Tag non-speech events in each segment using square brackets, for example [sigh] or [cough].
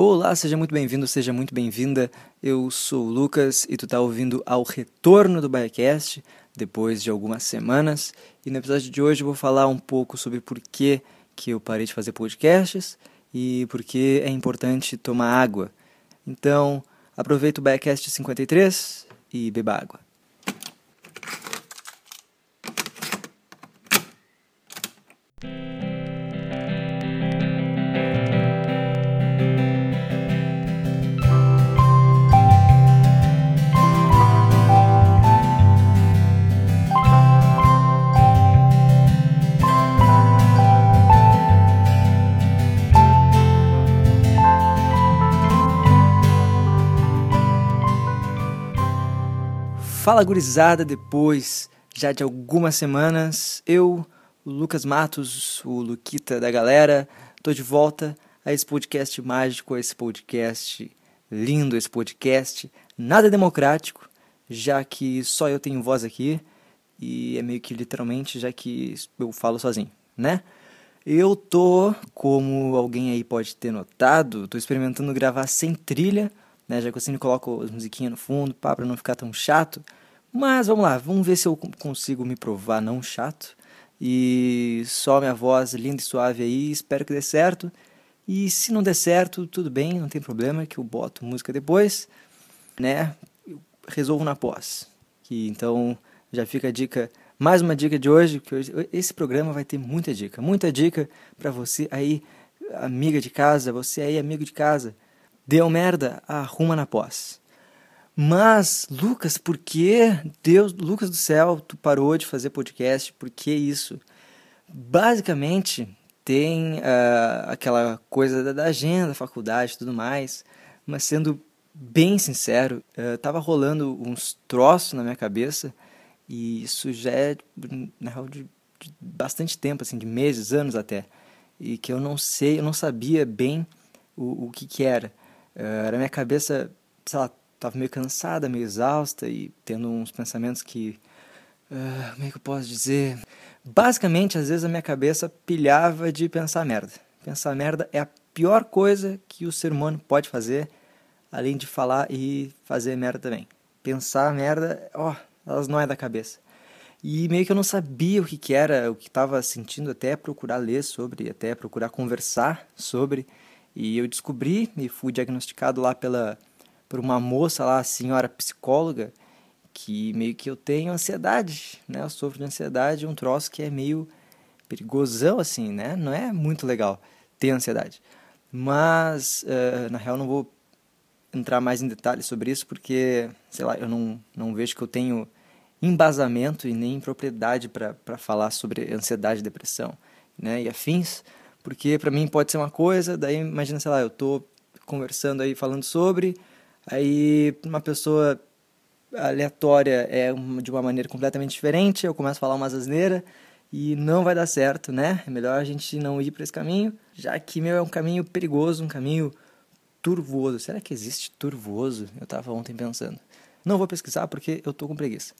Olá, seja muito bem-vindo, seja muito bem-vinda. Eu sou o Lucas e tu tá ouvindo ao retorno do Biocast depois de algumas semanas. E no episódio de hoje eu vou falar um pouco sobre por que, que eu parei de fazer podcasts e por que é importante tomar água. Então, aproveita o Biocast 53 e beba água. Fala gurizada, depois já de algumas semanas, eu, Lucas Matos, o Luquita da galera, tô de volta a esse podcast mágico, a esse podcast lindo, esse podcast nada democrático, já que só eu tenho voz aqui e é meio que literalmente já que eu falo sozinho, né? Eu tô, como alguém aí pode ter notado, tô experimentando gravar sem trilha, né? Já que eu sempre coloco as musiquinhas no fundo, pá, pra não ficar tão chato. Mas vamos lá, vamos ver se eu consigo me provar não chato. E só minha voz linda e suave aí, espero que dê certo. E se não der certo, tudo bem, não tem problema, que eu boto música depois, né? Eu resolvo na pós. Que então já fica a dica, mais uma dica de hoje, que hoje, esse programa vai ter muita dica, muita dica para você aí, amiga de casa, você aí amigo de casa. Deu merda, arruma na pós. Mas, Lucas, por que Deus, Lucas do céu, tu parou de fazer podcast? Por que isso? Basicamente, tem uh, aquela coisa da, da agenda, da faculdade e tudo mais, mas sendo bem sincero, uh, tava rolando uns troços na minha cabeça e isso já é, na real, de, de bastante tempo, assim, de meses, anos até, e que eu não sei, eu não sabia bem o, o que que era. Uh, era minha cabeça, sei lá, tava meio cansada, meio exausta e tendo uns pensamentos que. Uh, como é que eu posso dizer? Basicamente, às vezes a minha cabeça pilhava de pensar merda. Pensar merda é a pior coisa que o ser humano pode fazer, além de falar e fazer merda também. Pensar merda, ó, oh, elas não é da cabeça. E meio que eu não sabia o que, que era, o que estava sentindo, até procurar ler sobre, até procurar conversar sobre. E eu descobri e fui diagnosticado lá pela por uma moça lá, a senhora psicóloga, que meio que eu tenho ansiedade, né? Eu sofro de ansiedade, um troço que é meio perigosão, assim, né? Não é muito legal ter ansiedade. Mas, uh, na real, não vou entrar mais em detalhes sobre isso, porque, sei lá, eu não, não vejo que eu tenho embasamento e nem propriedade para falar sobre ansiedade, depressão, né? E afins, porque para mim pode ser uma coisa, daí imagina, sei lá, eu tô conversando aí, falando sobre, Aí uma pessoa aleatória é de uma maneira completamente diferente, eu começo a falar umas asneiras e não vai dar certo, né? É melhor a gente não ir para esse caminho, já que meu é um caminho perigoso, um caminho turvoso. Será que existe turvoso? Eu estava ontem pensando. Não vou pesquisar porque eu tô com preguiça.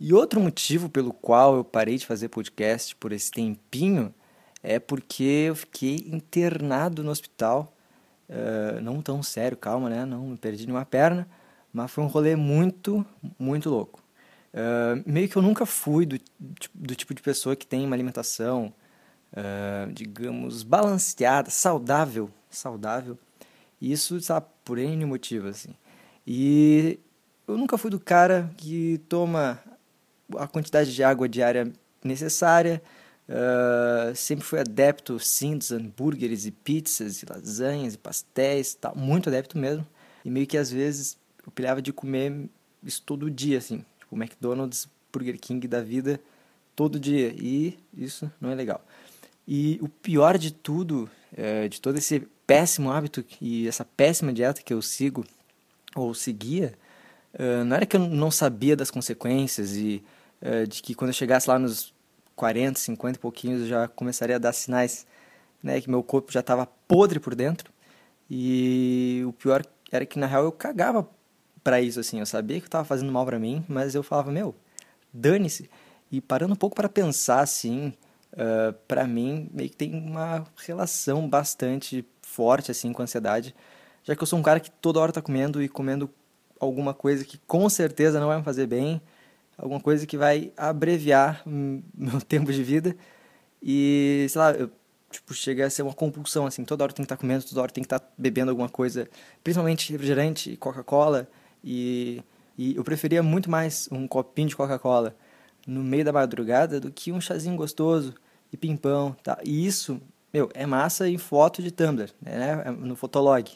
E outro motivo pelo qual eu parei de fazer podcast por esse tempinho é porque eu fiquei internado no hospital Uh, não tão sério, calma, né? Não me perdi nenhuma perna, mas foi um rolê muito, muito louco. Uh, meio que eu nunca fui do, do tipo de pessoa que tem uma alimentação, uh, digamos, balanceada, saudável, saudável. Isso, sabe, por N motivos, assim. E eu nunca fui do cara que toma a quantidade de água diária necessária, Uh, sempre fui adepto, sim, dos hambúrgueres e pizzas e lasanhas e pastéis, tal, muito adepto mesmo. E meio que às vezes eu pilhava de comer isso todo dia, assim, tipo McDonald's, Burger King da vida, todo dia. E isso não é legal. E o pior de tudo, é, de todo esse péssimo hábito e essa péssima dieta que eu sigo, ou seguia, uh, não era que eu não sabia das consequências e uh, de que quando eu chegasse lá nos 40, 50 e pouquinhos, eu já começaria a dar sinais, né, que meu corpo já estava podre por dentro. E o pior era que na real eu cagava para isso assim, eu sabia que estava fazendo mal para mim, mas eu falava, meu, dane-se. E parando um pouco para pensar assim, uh, ah, para mim meio que tem uma relação bastante forte assim com a ansiedade, já que eu sou um cara que toda hora tá comendo e comendo alguma coisa que com certeza não vai me fazer bem, alguma coisa que vai abreviar [laughs] meu tempo de vida. E, sei lá, eu, tipo, chega a ser uma compulsão, assim, toda hora tem que estar comendo, toda hora tem que estar bebendo alguma coisa, principalmente refrigerante, Coca-Cola, e, e eu preferia muito mais um copinho de Coca-Cola no meio da madrugada do que um chazinho gostoso e pimpão, tá? E isso, meu, é massa em foto de Tumblr, né? No fotolog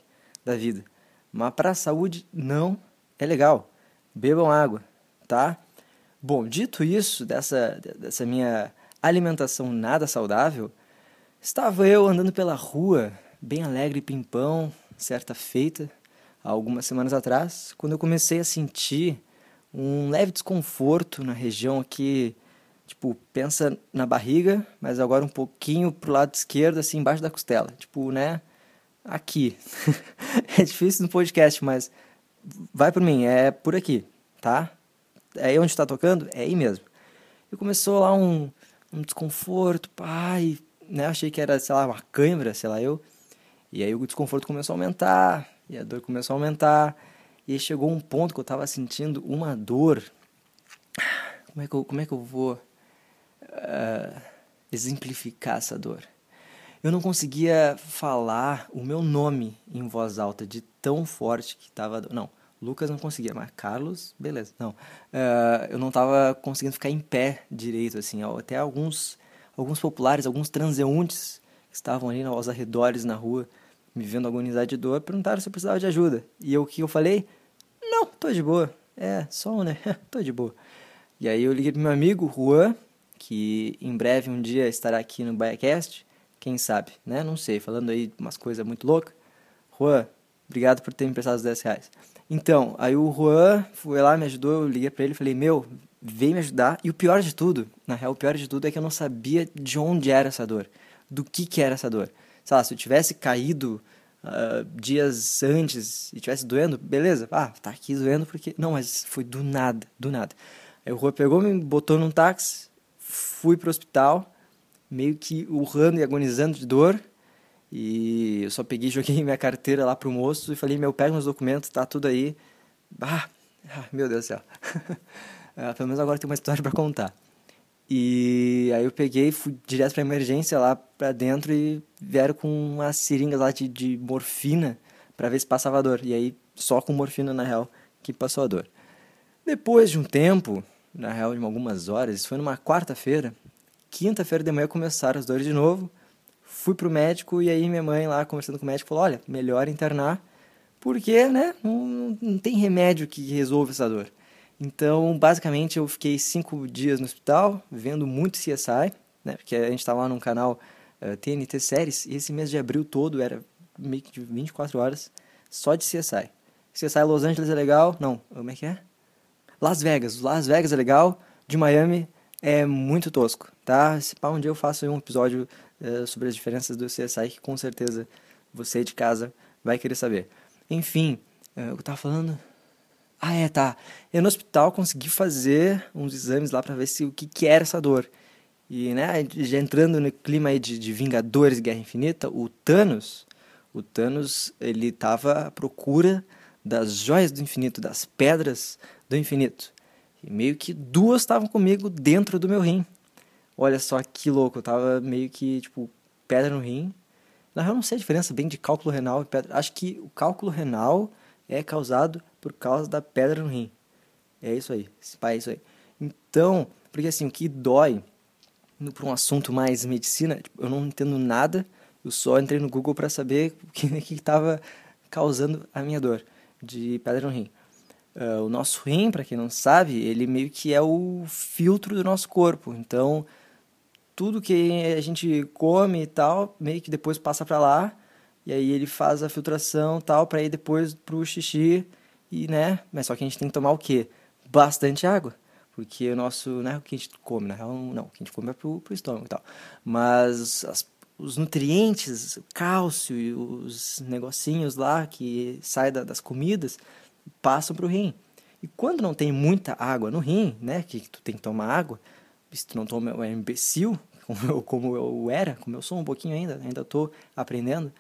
da vida. Mas para a saúde não é legal. Bebam água, tá? Bom, dito isso, dessa, dessa minha alimentação nada saudável, estava eu andando pela rua, bem alegre e pimpão, certa feita, há algumas semanas atrás, quando eu comecei a sentir um leve desconforto na região aqui, tipo, pensa na barriga, mas agora um pouquinho pro lado esquerdo, assim, embaixo da costela, tipo, né, aqui. [laughs] é difícil no podcast, mas vai por mim, é por aqui, tá? É aí onde está tocando? É aí mesmo. E começou lá um, um desconforto, pai, né? Achei que era, sei lá, uma câimbra, sei lá eu. E aí o desconforto começou a aumentar, e a dor começou a aumentar. E aí chegou um ponto que eu estava sentindo uma dor. Como é que eu, como é que eu vou uh, exemplificar essa dor? Eu não conseguia falar o meu nome em voz alta de tão forte que estava. Não, Lucas não conseguia, mas Carlos, beleza. Não, uh, eu não estava conseguindo ficar em pé direito, assim. Até alguns, alguns populares, alguns transeuntes que estavam ali aos arredores na rua, me vendo agonizar de dor, perguntaram se eu precisava de ajuda. E eu, o que eu falei? Não, tô de boa. É, só né? [laughs] tô de boa. E aí eu liguei pro meu amigo, Juan, que em breve um dia estará aqui no BaiaCast. Quem sabe, né? Não sei, falando aí umas coisas muito loucas. Juan, obrigado por ter me emprestado os 10 reais. Então, aí o Juan foi lá, me ajudou, eu liguei pra ele falei, meu, vem me ajudar. E o pior de tudo, na real, o pior de tudo é que eu não sabia de onde era essa dor, do que que era essa dor. Sei lá, se eu tivesse caído uh, dias antes e tivesse doendo, beleza, ah, tá aqui doendo porque... Não, mas foi do nada, do nada. Aí o Juan pegou, me botou num táxi, fui pro hospital, meio que urrando e agonizando de dor, e eu só peguei, joguei [laughs] minha carteira lá pro moço e falei, meu, pega meus documentos, tá tudo aí. Ah, meu Deus do céu. [laughs] ah, pelo menos agora tem uma história para contar. E aí eu peguei, fui direto pra emergência lá pra dentro e vieram com umas seringas lá de, de morfina para ver se passava a dor. E aí só com morfina na real que passou a dor. Depois de um tempo, na real de algumas horas, isso foi numa quarta-feira, quinta-feira de manhã começaram as dores de novo fui pro médico e aí minha mãe lá conversando com o médico falou: olha, melhor internar, porque né, não, não tem remédio que resolva essa dor. Então, basicamente, eu fiquei cinco dias no hospital, vendo muito CSI, né, porque a gente estava lá num canal uh, eh, TNT Séries, e esse mês de abril todo era meio que de 24 horas só de CSI. CSI Los Angeles é legal? Não, como é que é? Las Vegas. Las Vegas é legal, de Miami é muito tosco, tá? Se pá, um dia eu faço um episódio uh, sobre as diferenças do CSI, que com certeza você de casa vai querer saber. Enfim, uh, eu tava falando. Ah, é, tá. Eu no hospital consegui fazer uns exames lá para ver se o que, que era essa dor. E, né, já entrando no clima aí de, de Vingadores Guerra Infinita, o Thanos, o Thanos, ele tava à procura das joias do infinito, das pedras do infinito. E meio que duas estavam comigo dentro do meu rim. Olha só que louco, eu tava meio que, tipo, pedra no rim. Na real, não sei a diferença bem de cálculo renal e pedra. Acho que o cálculo renal é causado por causa da pedra no rim. É isso aí, é isso aí. Então, porque assim, o que dói, para um assunto mais medicina, tipo, eu não entendo nada, eu só entrei no Google para saber [laughs] o que estava causando a minha dor de pedra no rim. Uh, o nosso rim, para quem não sabe, ele meio que é o filtro do nosso corpo. Então, tudo que a gente come e tal, meio que depois passa para lá, e aí ele faz a filtração tal, para ir depois pro xixi, e né, mas só que a gente tem que tomar o quê? Bastante água, porque o nosso, né, o que a gente come, na real, não, o que a gente come é pro, pro estômago e tal, mas as, os nutrientes, o cálcio e os negocinhos lá que saem da, das comidas, passam pro rim. E quando não tem muita água no rim, né, que tu tem que tomar água, se tu não toma, é imbecil, como eu, como eu era, como eu sou um pouquinho ainda, ainda estou aprendendo,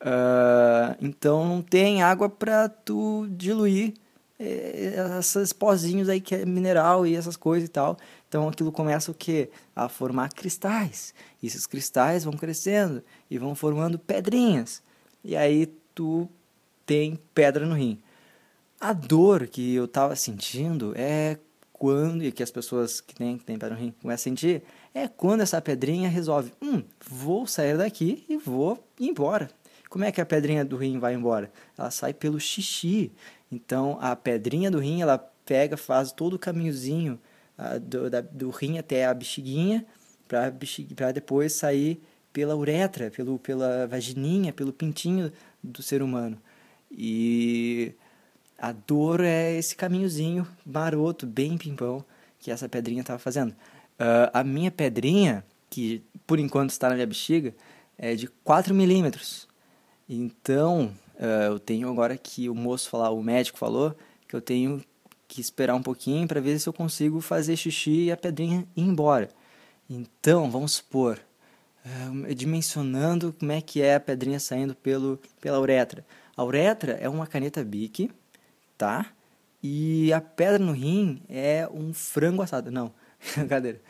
Uh, então não tem água para tu diluir é, esses pozinhos aí que é mineral e essas coisas e tal. Então aquilo começa o que? A formar cristais. E esses cristais vão crescendo e vão formando pedrinhas. E aí tu tem pedra no rim. A dor que eu tava sentindo é quando, e que as pessoas que têm, que têm pedra rim começam a sentir, é quando essa pedrinha resolve, hum, vou sair daqui e vou embora. Como é que a pedrinha do rim vai embora? Ela sai pelo xixi. Então a pedrinha do rim, ela pega, faz todo o caminhozinho uh, do, da, do rim até a bexiguinha, para depois sair pela uretra, pelo, pela vagininha, pelo pintinho do ser humano. E a dor é esse caminhozinho maroto, bem pimpão, que essa pedrinha estava fazendo. Uh, a minha pedrinha, que por enquanto está na minha bexiga, é de 4 milímetros. Então, uh, eu tenho agora que o moço falar, o médico falou, que eu tenho que esperar um pouquinho para ver se eu consigo fazer xixi e a pedrinha ir embora. Então, vamos supor, uh, dimensionando como é que é a pedrinha saindo pelo, pela uretra. A uretra é uma caneta Bic, tá? E a pedra no rim é um frango assado. Não, [laughs] brincadeira.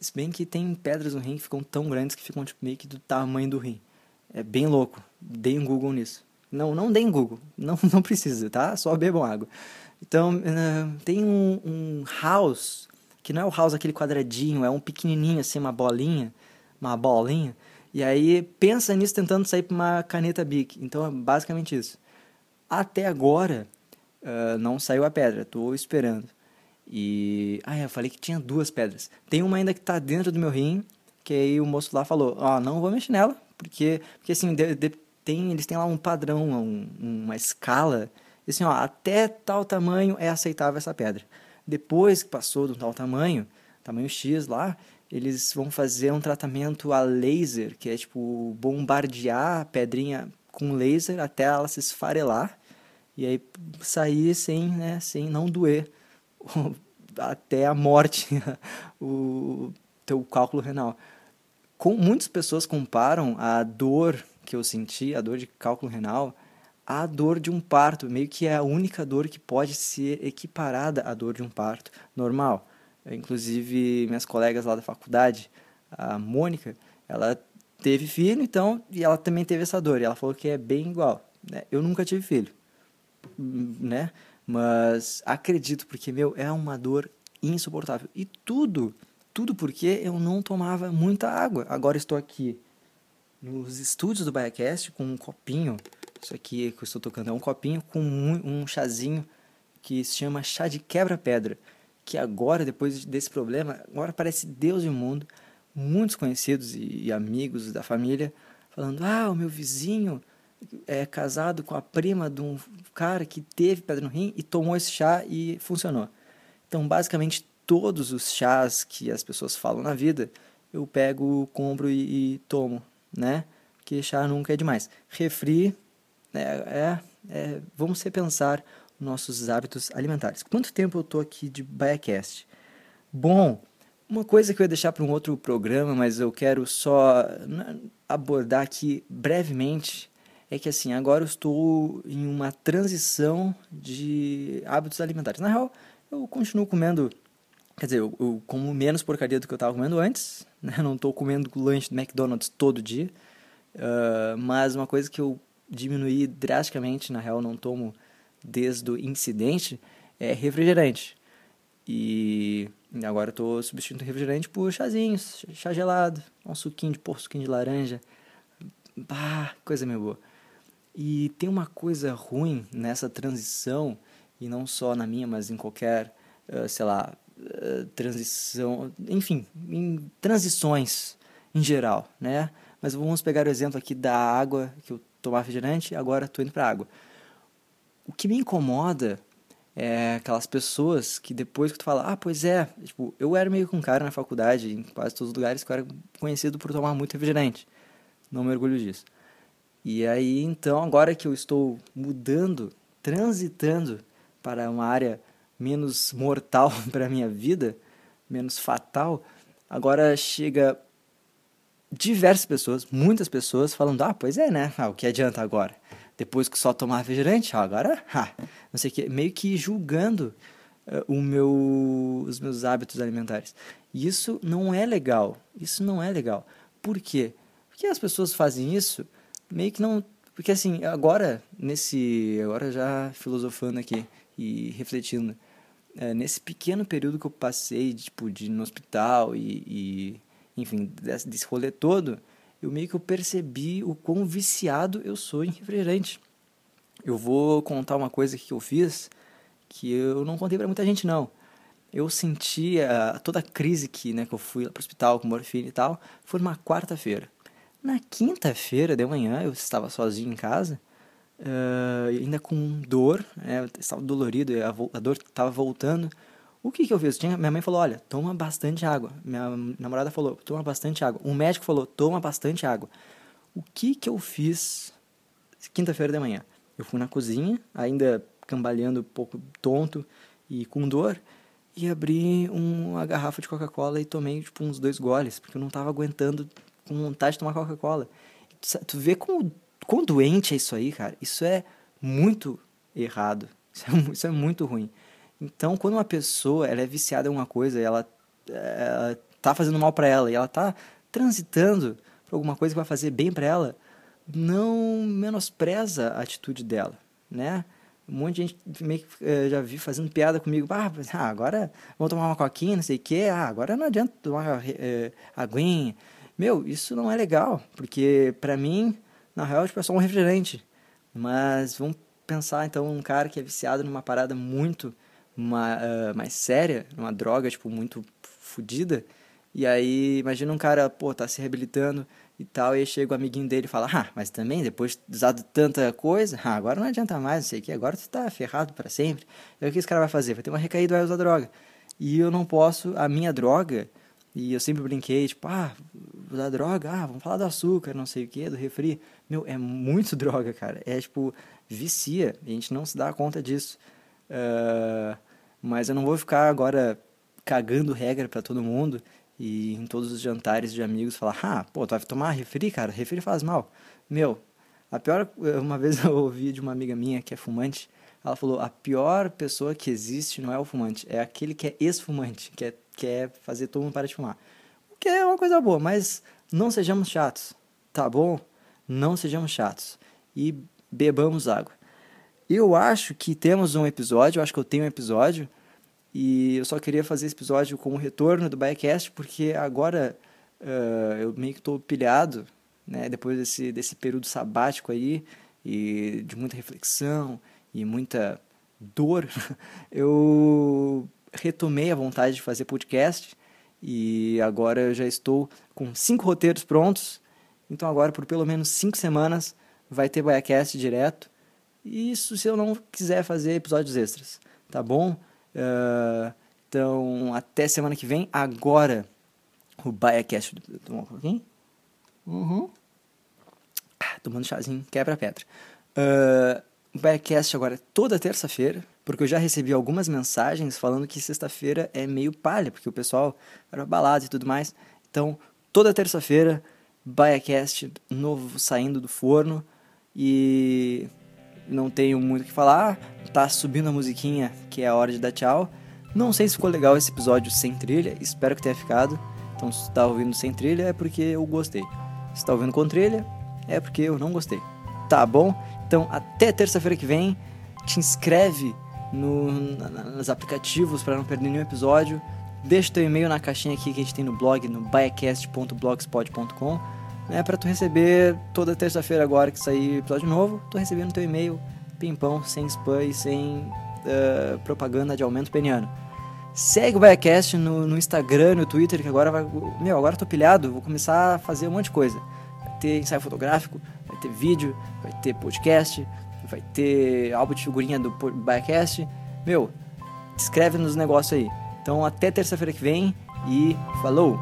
Se bem que tem pedras no rim que ficam tão grandes que ficam tipo, meio que do tamanho do rim. É bem louco. Dei um Google nisso. Não, não deem Google. Não, [laughs] não precisa, tá? Só bebam água. Então, uh, tem um, um house, que não é o house aquele quadradinho, é um pequenininho assim, uma bolinha, uma bolinha. E aí pensa nisso tentando sair para uma caneta Bic. Então é basicamente isso. Até agora uh, não saiu a pedra, estou esperando. E. Ah, eu falei que tinha duas pedras. Tem uma ainda que está dentro do meu rim, que aí o moço lá falou: Ó, oh, não vou mexer nela, porque, porque assim, de, de, tem, eles têm lá um padrão, um, uma escala. Assim, ó, até tal tamanho é aceitável essa pedra. Depois que passou do tal tamanho, tamanho X lá, eles vão fazer um tratamento a laser, que é tipo bombardear a pedrinha com laser até ela se esfarelar e aí sair sem, né, sem não doer até a morte [laughs] o teu cálculo renal. Com, muitas pessoas comparam a dor que eu senti, a dor de cálculo renal, à dor de um parto, meio que é a única dor que pode ser equiparada à dor de um parto normal. Inclusive, minhas colegas lá da faculdade, a Mônica, ela teve filho, então, e ela também teve essa dor, e ela falou que é bem igual. Né? Eu nunca tive filho, né? Mas acredito, porque, meu, é uma dor insuportável. E tudo, tudo porque eu não tomava muita água. Agora estou aqui nos estúdios do Biacast com um copinho. Isso aqui que eu estou tocando é um copinho com um, um chazinho que se chama chá de quebra-pedra. Que agora, depois desse problema, agora parece Deus e o mundo. Muitos conhecidos e, e amigos da família falando: Ah, o meu vizinho é casado com a prima de um cara que teve pedra no rim e tomou esse chá e funcionou. Então, basicamente, todos os chás que as pessoas falam na vida, eu pego, compro e, e tomo, né? Porque chá nunca é demais. Refri, é, é, é vamos repensar nossos hábitos alimentares. Quanto tempo eu tô aqui de Biacast? Bom, uma coisa que eu ia deixar para um outro programa, mas eu quero só né, abordar aqui brevemente é que assim, agora eu estou em uma transição de hábitos alimentares. Na real, eu continuo comendo, quer dizer, eu, eu como menos porcaria do que eu estava comendo antes, né? Não estou comendo lanche do McDonald's todo dia, uh, mas uma coisa que eu diminuí drasticamente, na real, não tomo desde o incidente, é refrigerante. E agora estou substituindo refrigerante por chazinhos, chá gelado, um suquinho de porco, suquinho de laranja. Bah, coisa meio boa. E tem uma coisa ruim nessa transição, e não só na minha, mas em qualquer, uh, sei lá, uh, transição, enfim, em transições em geral, né? Mas vamos pegar o exemplo aqui da água, que eu tomava refrigerante, agora estou indo para água. O que me incomoda é aquelas pessoas que depois que tu fala, ah, pois é, tipo, eu era meio com um cara na faculdade, em quase todos os lugares, que eu era conhecido por tomar muito refrigerante. Não me orgulho disso. E aí, então, agora que eu estou mudando, transitando para uma área menos mortal [laughs] para a minha vida, menos fatal, agora chega diversas pessoas, muitas pessoas falando, ah, pois é, né? Ah, o que adianta agora? Depois que só tomar refrigerante, ah, agora, ah, não sei o que, meio que julgando uh, o meu, os meus hábitos alimentares. Isso não é legal, isso não é legal. Por quê? Porque as pessoas fazem isso meio que não... Porque assim, agora, nesse... Agora já filosofando aqui e refletindo, é, nesse pequeno período que eu passei, tipo, de ir no hospital e, e enfim, desse, desse rolê todo, eu meio que eu percebi o quão viciado eu sou em refrigerante. Eu vou contar uma coisa que eu fiz que eu não contei para muita gente não. Eu senti uh, toda a crise que, né, que eu fui para o hospital com morfina e tal, foi numa quarta-feira. Na quinta-feira de manhã, eu estava sozinho em casa, uh, ainda com dor, né, estava dolorido, a, a dor estava voltando. O que, que eu fiz? Tinha, minha mãe falou, olha, toma bastante água. Minha namorada falou, toma bastante água. Um médico falou, toma bastante água. O que, que eu fiz quinta-feira de manhã? Eu fui na cozinha, ainda cambaleando um pouco tonto e com dor, e abri uma garrafa de Coca-Cola e tomei tipo uns dois goles, porque eu não estava aguentando com vontade de tomar Coca-Cola. Tu, tu vê como, quão doente é isso aí, cara? Isso é muito errado. [laughs] Isso é, isso é muito ruim. Então, quando uma pessoa ela é viciada em uma coisa, ela, ela tá fazendo mal para ela e ela tá transitando para alguma coisa que vai fazer bem para ela, não menospreza a atitude dela, né? Um monte de gente meio que eh, já vi fazendo piada comigo. Ah, ah, agora vamos tomar uma coquinha, não sei o quê. Ah, agora não adianta tomar é, aguinha. Meu, isso não é legal, porque para mim, na real, tipo, é só um refrigerante. Mas vamos pensar, então, um cara que é viciado numa parada muito uma, uh, mais séria, uma droga, tipo, muito fodida. E aí, imagina um cara, pô, tá se reabilitando e tal, e aí chega o amiguinho dele e fala, ah, mas também, depois de usado tanta coisa, ah, agora não adianta mais, não sei o que, agora tu tá ferrado para sempre. Aí o que esse cara vai fazer? Vai ter uma recaída, vai usar droga. E eu não posso, a minha droga, e eu sempre brinquei, tipo, ah, usar droga, ah, vamos falar do açúcar, não sei o que, do refri. Meu, é muito [laughs] droga, cara. É, tipo, vicia, a gente não se dá conta disso. Uh, mas eu não vou ficar agora cagando regra para todo mundo e em todos os jantares de amigos falar: "Ah, pô, tu vai tomar refri, cara? Refri faz mal". Meu, a pior uma [laughs] vez eu ouvi de uma amiga minha que é fumante, ela falou: "A pior pessoa que existe não é o fumante, é aquele que é ex-fumante, que é quer fazer todo mundo parar de fumar". O que é uma coisa boa, mas não sejamos chatos, tá bom? Não sejamos chatos e bebamos água. Eu acho que temos um episódio, eu acho que eu tenho um episódio, e eu só queria fazer esse episódio com o retorno do Biacast, porque agora uh, eu meio que estou pilhado, né, depois desse, desse período sabático aí, e de muita reflexão e muita dor, [laughs] eu retomei a vontade de fazer podcast, e agora eu já estou com cinco roteiros prontos, então agora por pelo menos cinco semanas vai ter Biacast direto, isso se eu não quiser fazer episódios extras, tá bom? Uh, então, até semana que vem. Agora, o BaiaCast. Tomar um pouquinho? Uhum. Ah, tomando chazinho, quebra pedra. Uh, o BaiaCast agora é toda terça-feira, porque eu já recebi algumas mensagens falando que sexta-feira é meio palha, porque o pessoal era balado e tudo mais. Então, toda terça-feira, BaiaCast novo saindo do forno. E não tenho muito o que falar. Tá subindo a musiquinha, que é a hora de dar tchau. Não sei se ficou legal esse episódio sem trilha, espero que tenha ficado. Então, se tá ouvindo sem trilha, é porque eu gostei. Se tá ouvindo com trilha, é porque eu não gostei. Tá bom? Então, até terça-feira que vem. Te inscreve no, nos aplicativos para não perder nenhum episódio. Deixa teu e-mail na caixinha aqui que a gente tem no blog, no biacast.blogspot.com né, para tu receber toda terça-feira agora que sair episódio novo, tu recebendo teu e-mail pimpão, sem spam e sem uh, propaganda de aumento peniano. Segue o Biacast no, no Instagram, no Twitter, que agora vai. Meu, agora tô pilhado, vou começar a fazer um monte de coisa. Ter ensaio fotográfico, vai ter vídeo, vai ter podcast, vai ter álbum de figurinha do Biacast. Meu, escreve nos negócios aí. Então até terça-feira que vem e falou!